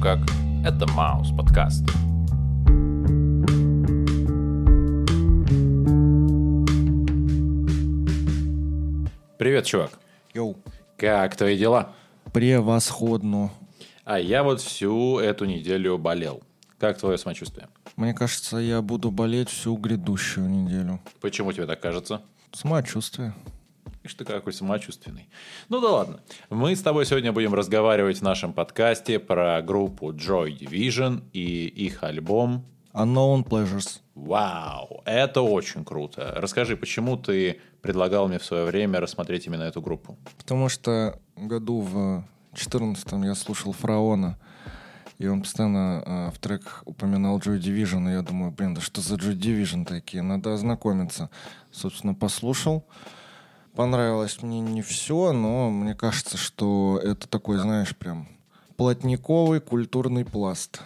как. Это Маус подкаст. Привет, чувак. Йоу. Как твои дела? Превосходно. А я вот всю эту неделю болел. Как твое самочувствие? Мне кажется, я буду болеть всю грядущую неделю. Почему тебе так кажется? Самочувствие. Ишь ты какой самочувственный. Ну да ладно. Мы с тобой сегодня будем разговаривать в нашем подкасте про группу Joy Division и их альбом Unknown Pleasures. Вау, это очень круто. Расскажи, почему ты предлагал мне в свое время рассмотреть именно эту группу? Потому что году в 14 я слушал Фараона, и он постоянно э, в трек упоминал Joy Division, и я думаю, блин, да что за Joy Division такие, надо ознакомиться. Собственно, послушал. Понравилось мне не все, но мне кажется, что это такой, знаешь, прям плотниковый культурный пласт,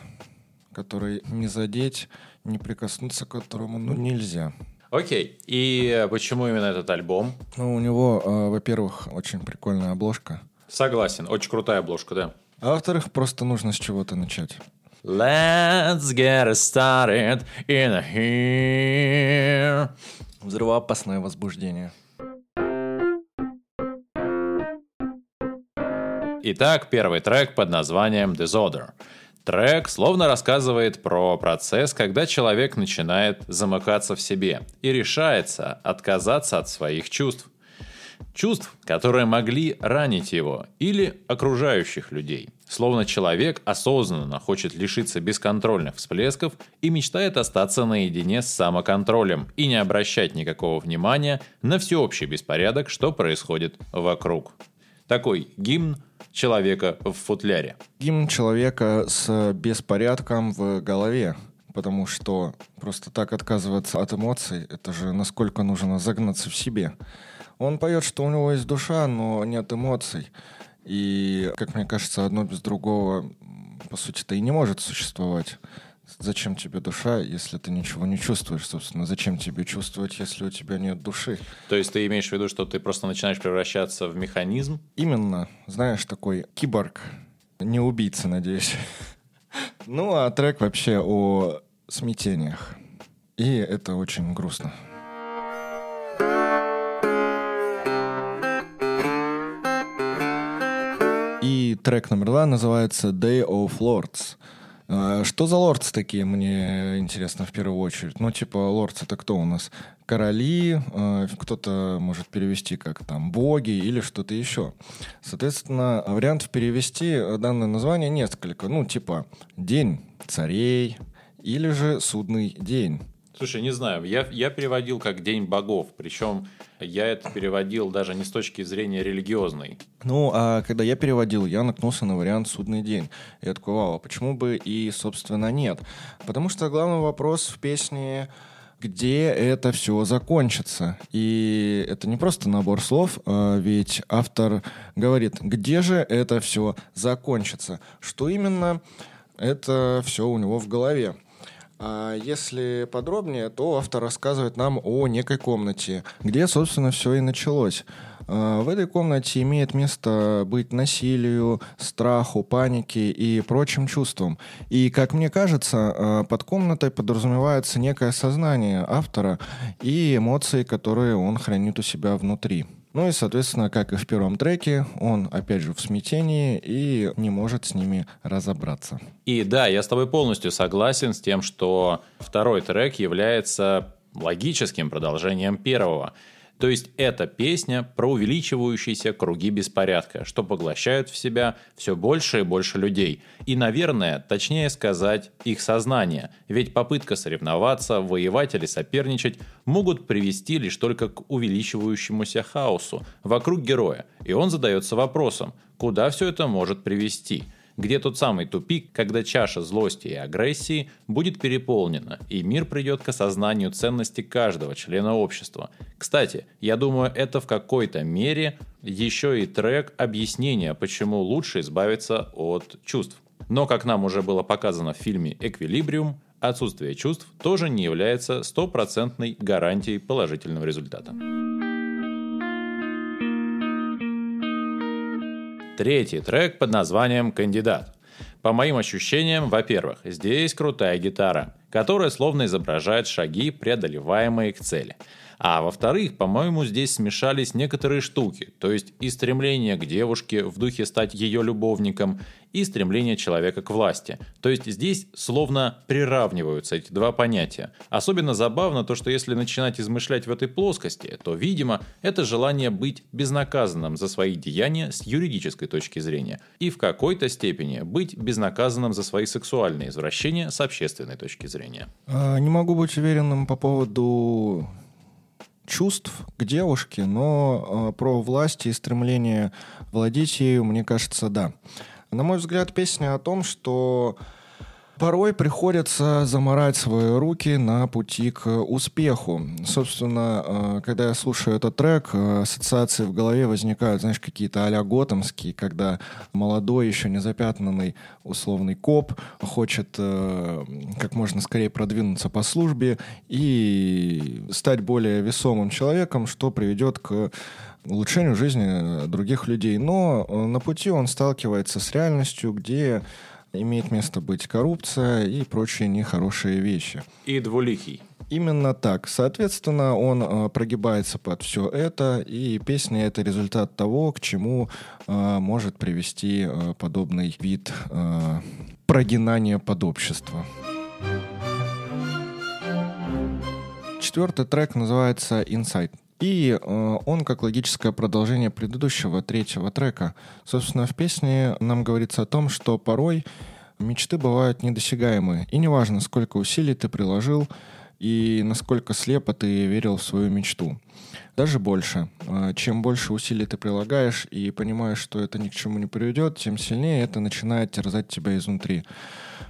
который не задеть, не прикоснуться к которому ну, нельзя. Окей, и почему именно этот альбом? Ну, у него, э, во-первых, очень прикольная обложка. Согласен, очень крутая обложка, да. А во-вторых, просто нужно с чего-то начать. Let's get started in here. Взрывоопасное возбуждение. Итак, первый трек под названием Disorder. Трек словно рассказывает про процесс, когда человек начинает замыкаться в себе и решается отказаться от своих чувств. Чувств, которые могли ранить его или окружающих людей. Словно человек осознанно хочет лишиться бесконтрольных всплесков и мечтает остаться наедине с самоконтролем и не обращать никакого внимания на всеобщий беспорядок, что происходит вокруг. Такой гимн человека в футляре. Гимн человека с беспорядком в голове. Потому что просто так отказываться от эмоций, это же насколько нужно загнаться в себе. Он поет, что у него есть душа, но нет эмоций. И, как мне кажется, одно без другого, по сути-то, и не может существовать. Зачем тебе душа, если ты ничего не чувствуешь, собственно? Зачем тебе чувствовать, если у тебя нет души? То есть ты имеешь в виду, что ты просто начинаешь превращаться в механизм? Именно. Знаешь, такой киборг. Не убийца, надеюсь. Ну, а трек вообще о смятениях. И это очень грустно. И трек номер два называется Day of Lords. А, Что за лордс такие, мне интересно в первую очередь. Ну, типа, лордс это кто у нас? Короли, э, кто-то может перевести как там боги или что-то еще. Соответственно, вариантов перевести данное название несколько. Ну, типа, день царей или же судный день. Слушай, не знаю, я, я переводил как День богов, причем я это переводил даже не с точки зрения религиозной. Ну, а когда я переводил, я наткнулся на вариант «Судный день». Я такой, вау, а почему бы и, собственно, нет? Потому что главный вопрос в песне где это все закончится. И это не просто набор слов, а ведь автор говорит, где же это все закончится. Что именно, это все у него в голове. А если подробнее, то автор рассказывает нам о некой комнате, где, собственно, все и началось. А, В этой комнате имеет место быть насилию, страху, панике и прочим чувствам. И, как мне кажется, а, под комнатой подразумевается некое сознание автора и эмоции, которые он хранит у себя внутри. Ну и, соответственно, как и в первом треке, он, опять же, в смятении и не может с ними разобраться. И да, я с тобой полностью согласен с тем, что второй трек является логическим продолжением первого. То есть это песня про увеличивающиеся круги беспорядка, что поглощают в себя все больше и больше людей. И, наверное, точнее сказать, их сознание. Ведь попытка соревноваться, воевать или соперничать могут привести лишь только к увеличивающемуся хаосу вокруг героя. И он задается вопросом, куда все это может привести – где тот самый тупик, когда чаша злости и агрессии будет переполнена, и мир придет к осознанию ценности каждого члена общества. Кстати, я думаю, это в какой-то мере еще и трек объяснения, почему лучше избавиться от чувств. Но, как нам уже было показано в фильме «Эквилибриум», отсутствие чувств тоже не является стопроцентной гарантией положительного результата. Третий трек под названием «Кандидат». По моим ощущениям, во-первых, здесь крутая гитара, которая словно изображает шаги, преодолеваемые к цели – а во-вторых, по-моему, здесь смешались некоторые штуки, то есть и стремление к девушке в духе стать ее любовником, и стремление человека к власти. То есть здесь словно приравниваются эти два понятия. Особенно забавно то, что если начинать измышлять в этой плоскости, то, видимо, это желание быть безнаказанным за свои деяния с юридической точки зрения, и в какой-то степени быть безнаказанным за свои сексуальные извращения с общественной точки зрения. А, не могу быть уверенным по поводу чувств к девушке, но э, про власть и стремление владеть ею, мне кажется, да. На мой взгляд, песня о том, что порой приходится заморать свои руки на пути к успеху. Собственно, э, когда я слушаю этот трек, э, ассоциации в голове возникают, знаешь, какие-то а-ля готомские, когда молодой, еще не запятнанный условный коп хочет э, как можно скорее продвинуться по службе и стать более весомым человеком, что приведет к улучшению жизни других людей. Но на пути он сталкивается с реальностью, где имеет место быть коррупция и прочие нехорошие вещи. И двуликий. Именно так. Соответственно, он э, прогибается под все это, и песня — это результат того, к чему э, может привести э, подобный вид э, прогинания под общество. Четвертый трек называется «Inside». И э, он как логическое продолжение предыдущего третьего трека. Собственно, в песне нам говорится о том, что порой мечты бывают недосягаемые. И неважно, сколько усилий ты приложил и насколько слепо ты верил в свою мечту. Даже больше. Э, чем больше усилий ты прилагаешь и понимаешь, что это ни к чему не приведет, тем сильнее это начинает терзать тебя изнутри.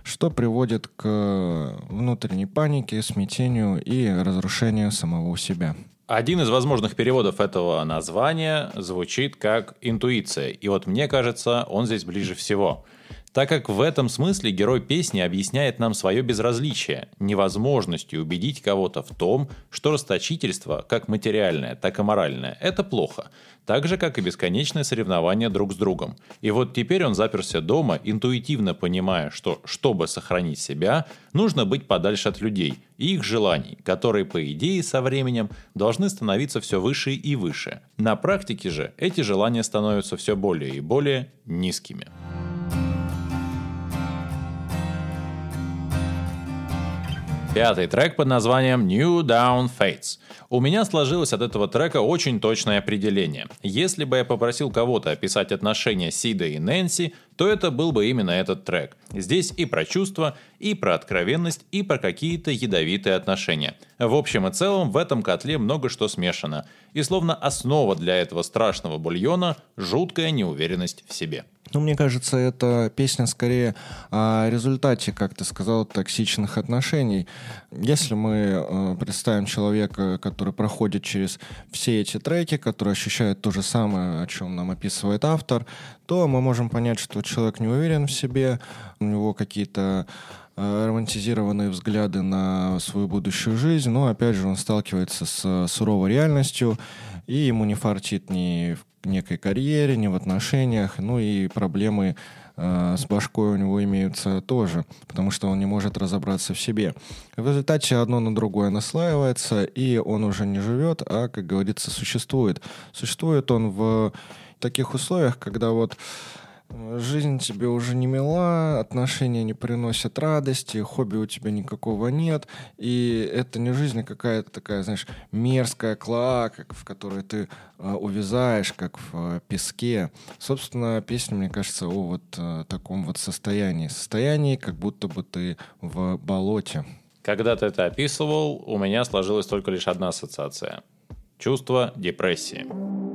Что приводит к внутренней панике, смятению и разрушению самого себя. Один из возможных переводов этого названия звучит как «интуиция», и вот мне кажется, он здесь ближе всего. Так как в этом смысле герой песни объясняет нам свое безразличие, невозможностью убедить кого-то в том, что расточительство, как материальное, так и моральное, это плохо, так же, как и бесконечное соревнование друг с другом. И вот теперь он заперся дома, интуитивно понимая, что, чтобы сохранить себя, нужно быть подальше от людей и их желаний, которые, по идее, со временем должны становиться все выше и выше. На практике же эти желания становятся все более и более низкими. Пятый трек под названием New Down Fates. У меня сложилось от этого трека очень точное определение. Если бы я попросил кого-то описать отношения Сида и Нэнси, то это был бы именно этот трек. Здесь и про чувства, и про откровенность, и про какие-то ядовитые отношения. В общем и целом в этом котле много что смешано. И словно основа для этого страшного бульона – жуткая неуверенность в себе. Ну, мне кажется, это песня скорее о результате, как ты сказал, токсичных отношений. Если мы э, представим человека, который проходит через все эти треки, который ощущает то же самое, о чем нам описывает автор, то мы можем понять, что человек не уверен в себе, у него какие-то э, романтизированные взгляды на свою будущую жизнь, но опять же он сталкивается с суровой реальностью, и ему не фартит ни в некой карьере, ни в отношениях, ну и проблемы э, с башкой у него имеются тоже, потому что он не может разобраться в себе. В результате одно на другое наслаивается, и он уже не живет, а, как говорится, существует. Существует он в таких условиях, когда вот жизнь тебе уже не мила, отношения не приносят радости, хобби у тебя никакого нет, и это не жизнь, а какая-то такая, знаешь, мерзкая клоака, в которой ты э, увязаешь, как в э, песке. Собственно, песня, мне кажется, о вот э, таком вот состоянии. Состоянии, как будто бы ты в болоте. Когда ты это описывал, у меня сложилась только лишь одна ассоциация. Чувство депрессии.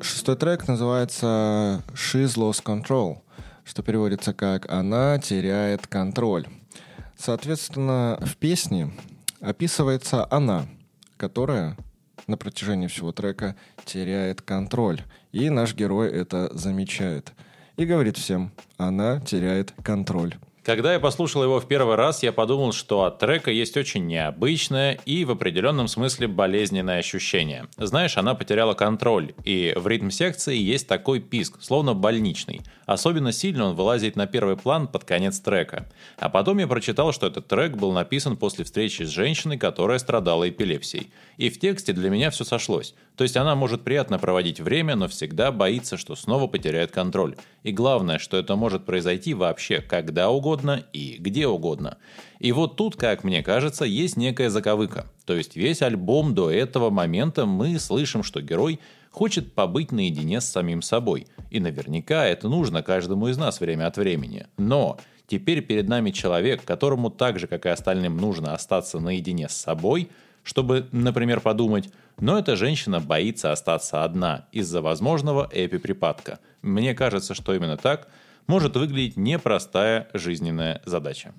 Шестой трек называется «She's Lost Control», что переводится как «Она теряет контроль». Соответственно, в песне описывается она, которая на протяжении всего трека теряет контроль. И наш герой это замечает. И говорит всем, она теряет контроль. Когда я послушал его в первый раз, я подумал, что от трека есть очень необычное и в определенном смысле болезненное ощущение. Знаешь, она потеряла контроль, и в ритм-секции есть такой писк, словно больничный. Особенно сильно он вылазит на первый план под конец трека. А потом я прочитал, что этот трек был написан после встречи с женщиной, которая страдала эпилепсией. И в тексте для меня все сошлось. То есть она может приятно проводить время, но всегда боится, что снова потеряет контроль. И главное, что это может произойти вообще когда угодно и где угодно. И вот тут, как мне кажется, есть некая заковыка. То есть весь альбом до этого момента мы слышим, что герой хочет побыть наедине с самим собой. И наверняка это нужно каждому из нас время от времени. Но теперь перед нами человек, которому так же, как и остальным, нужно остаться наедине с собой – чтобы, например, подумать, но эта женщина боится остаться одна из-за возможного эпиприпадка. Мне кажется, что именно так может выглядеть непростая жизненная задача.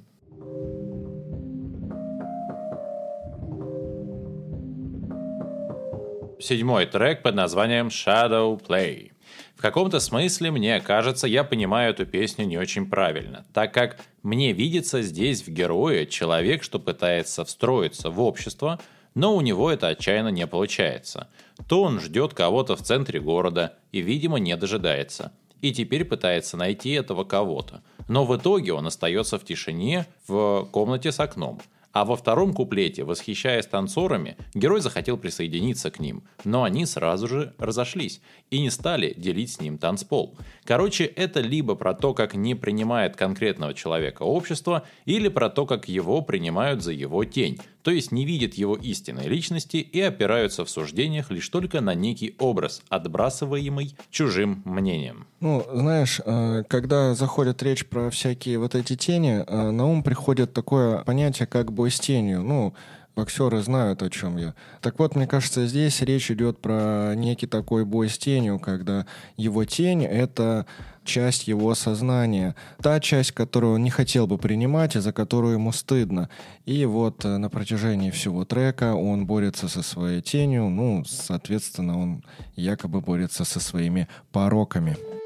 Седьмой трек под названием Shadow Play. В каком-то смысле, мне кажется, я понимаю эту песню не очень правильно, так как мне видится здесь в герое человек, что пытается встроиться в общество – но у него это отчаянно не получается. То он ждет кого-то в центре города и, видимо, не дожидается. И теперь пытается найти этого кого-то. Но в итоге он остается в тишине в комнате с окном – а во втором куплете, восхищаясь танцорами, герой захотел присоединиться к ним, но они сразу же разошлись и не стали делить с ним танцпол. Короче, это либо про то, как не принимает конкретного человека общество, или про то, как его принимают за его тень, то есть не видят его истинной личности и опираются в суждениях лишь только на некий образ, отбрасываемый чужим мнением. Ну, знаешь, э, когда заходит речь про всякие вот эти тени, э, на ум приходит такое понятие, как с тенью. Ну, боксеры знают, о чем я. Так вот, мне кажется, здесь речь идет про некий такой бой с тенью, когда его тень — это часть его сознания, та часть, которую он не хотел бы принимать и за которую ему стыдно. И вот э, на протяжении всего трека он борется со своей тенью, ну, соответственно, он якобы борется со своими пороками.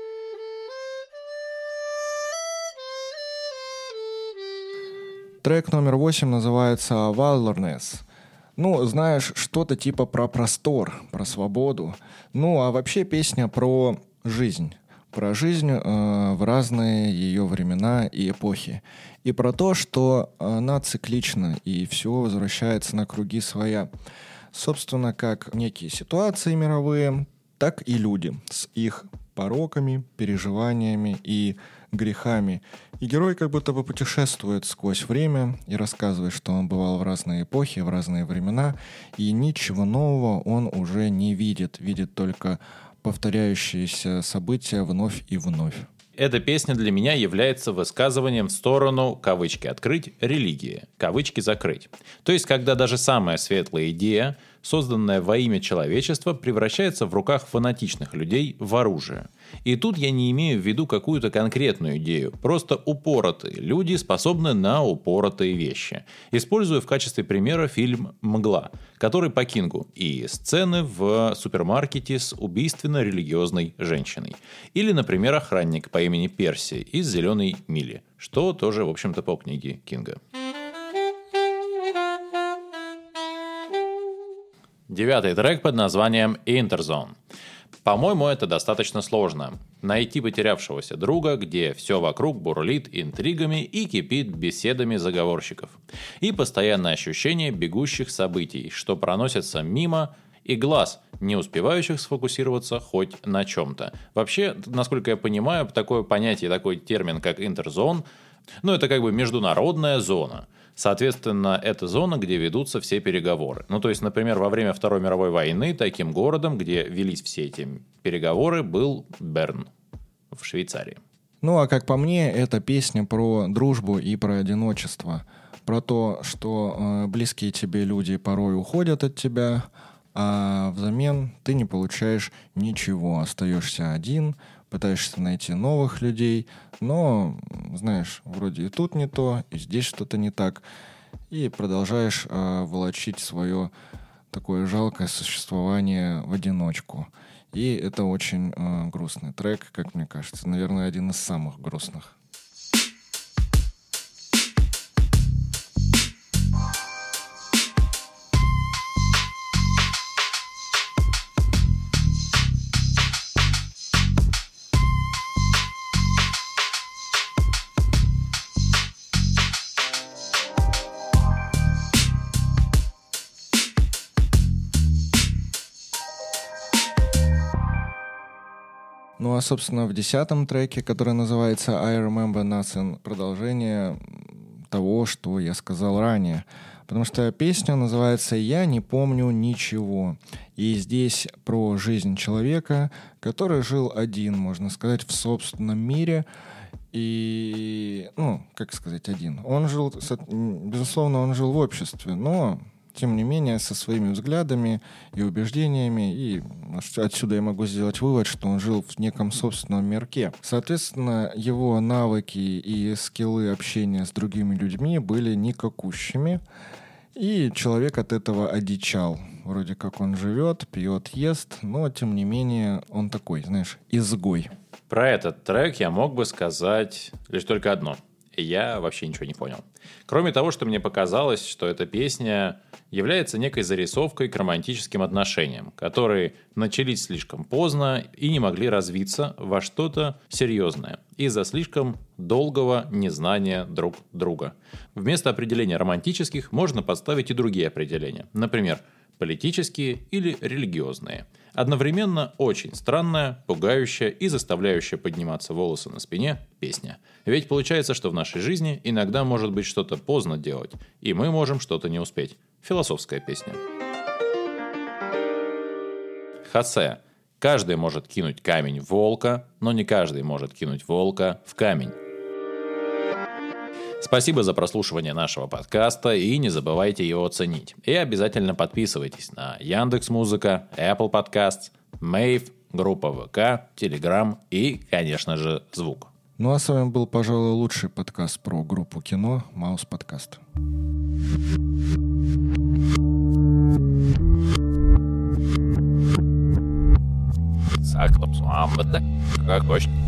Трек номер восемь называется «Wilderness». Ну, знаешь, что-то типа про простор, про свободу. Ну, а вообще песня про жизнь. Про жизнь э, в разные ее времена и эпохи. И про то, что она циклична, и все возвращается на круги своя. Собственно, как некие ситуации мировые, так и люди с их пороками, переживаниями и грехами. И герой как будто бы путешествует сквозь время и рассказывает, что он бывал в разные эпохи, в разные времена, и ничего нового он уже не видит, видит только повторяющиеся события вновь и вновь. Эта песня для меня является высказыванием в сторону, кавычки открыть, религии, кавычки закрыть. То есть, когда даже самая светлая идея, созданная во имя человечества, превращается в руках фанатичных людей в оружие – и тут я не имею в виду какую-то конкретную идею, просто упоротые люди способны на упоротые вещи. Использую в качестве примера фильм «Мгла», который по Кингу, и сцены в супермаркете с убийственно-религиозной женщиной. Или, например, охранник по имени Перси из «Зеленой мили», что тоже, в общем-то, по книге Кинга. Девятый трек под названием «Интерзон». По-моему, это достаточно сложно. Найти потерявшегося друга, где все вокруг бурлит интригами и кипит беседами заговорщиков. И постоянное ощущение бегущих событий, что проносятся мимо, и глаз, не успевающих сфокусироваться хоть на чем-то. Вообще, насколько я понимаю, такое понятие, такой термин, как интерзон, ну, это как бы международная зона – Соответственно, это зона, где ведутся все переговоры. Ну, то есть, например, во время Второй мировой войны таким городом, где велись все эти переговоры, был Берн в Швейцарии. Ну, а как по мне, это песня про дружбу и про одиночество. Про то, что э, близкие тебе люди порой уходят от тебя, а взамен ты не получаешь ничего, остаешься один, пытаешься найти новых людей, но, знаешь, вроде и тут не то, и здесь что-то не так, и продолжаешь э, волочить свое такое жалкое существование в одиночку. И это очень э, грустный трек, как мне кажется, наверное, один из самых грустных. Собственно, в десятом треке, который называется «I Remember Nothing», продолжение того, что я сказал ранее. Потому что песня называется «Я не помню ничего». И здесь про жизнь человека, который жил один, можно сказать, в собственном мире. И, ну, как сказать, один. Он жил, безусловно, он жил в обществе, но тем не менее, со своими взглядами и убеждениями, и отсюда я могу сделать вывод, что он жил в неком собственном мирке. Соответственно, его навыки и скиллы общения с другими людьми были никакущими, и человек от этого одичал. Вроде как он живет, пьет, ест, но тем не менее он такой, знаешь, изгой. Про этот трек я мог бы сказать лишь только одно. Я вообще ничего не понял. Кроме того, что мне показалось, что эта песня является некой зарисовкой к романтическим отношениям, которые начались слишком поздно и не могли развиться во что-то серьезное из-за слишком долгого незнания друг друга. Вместо определения романтических можно подставить и другие определения. Например, политические или религиозные. Одновременно очень странная, пугающая и заставляющая подниматься волосы на спине песня. Ведь получается, что в нашей жизни иногда может быть что-то поздно делать, и мы можем что-то не успеть. Философская песня. Хосе. Каждый может кинуть камень в волка, но не каждый может кинуть волка в камень. Спасибо за прослушивание нашего подкаста и не забывайте его оценить. И обязательно подписывайтесь на Яндекс Музыка, Apple Podcasts, Mave, группа ВК, Telegram и, конечно же, звук. Ну а с вами был, пожалуй, лучший подкаст про группу кино «Маус Подкаст». Saklaps, как точно.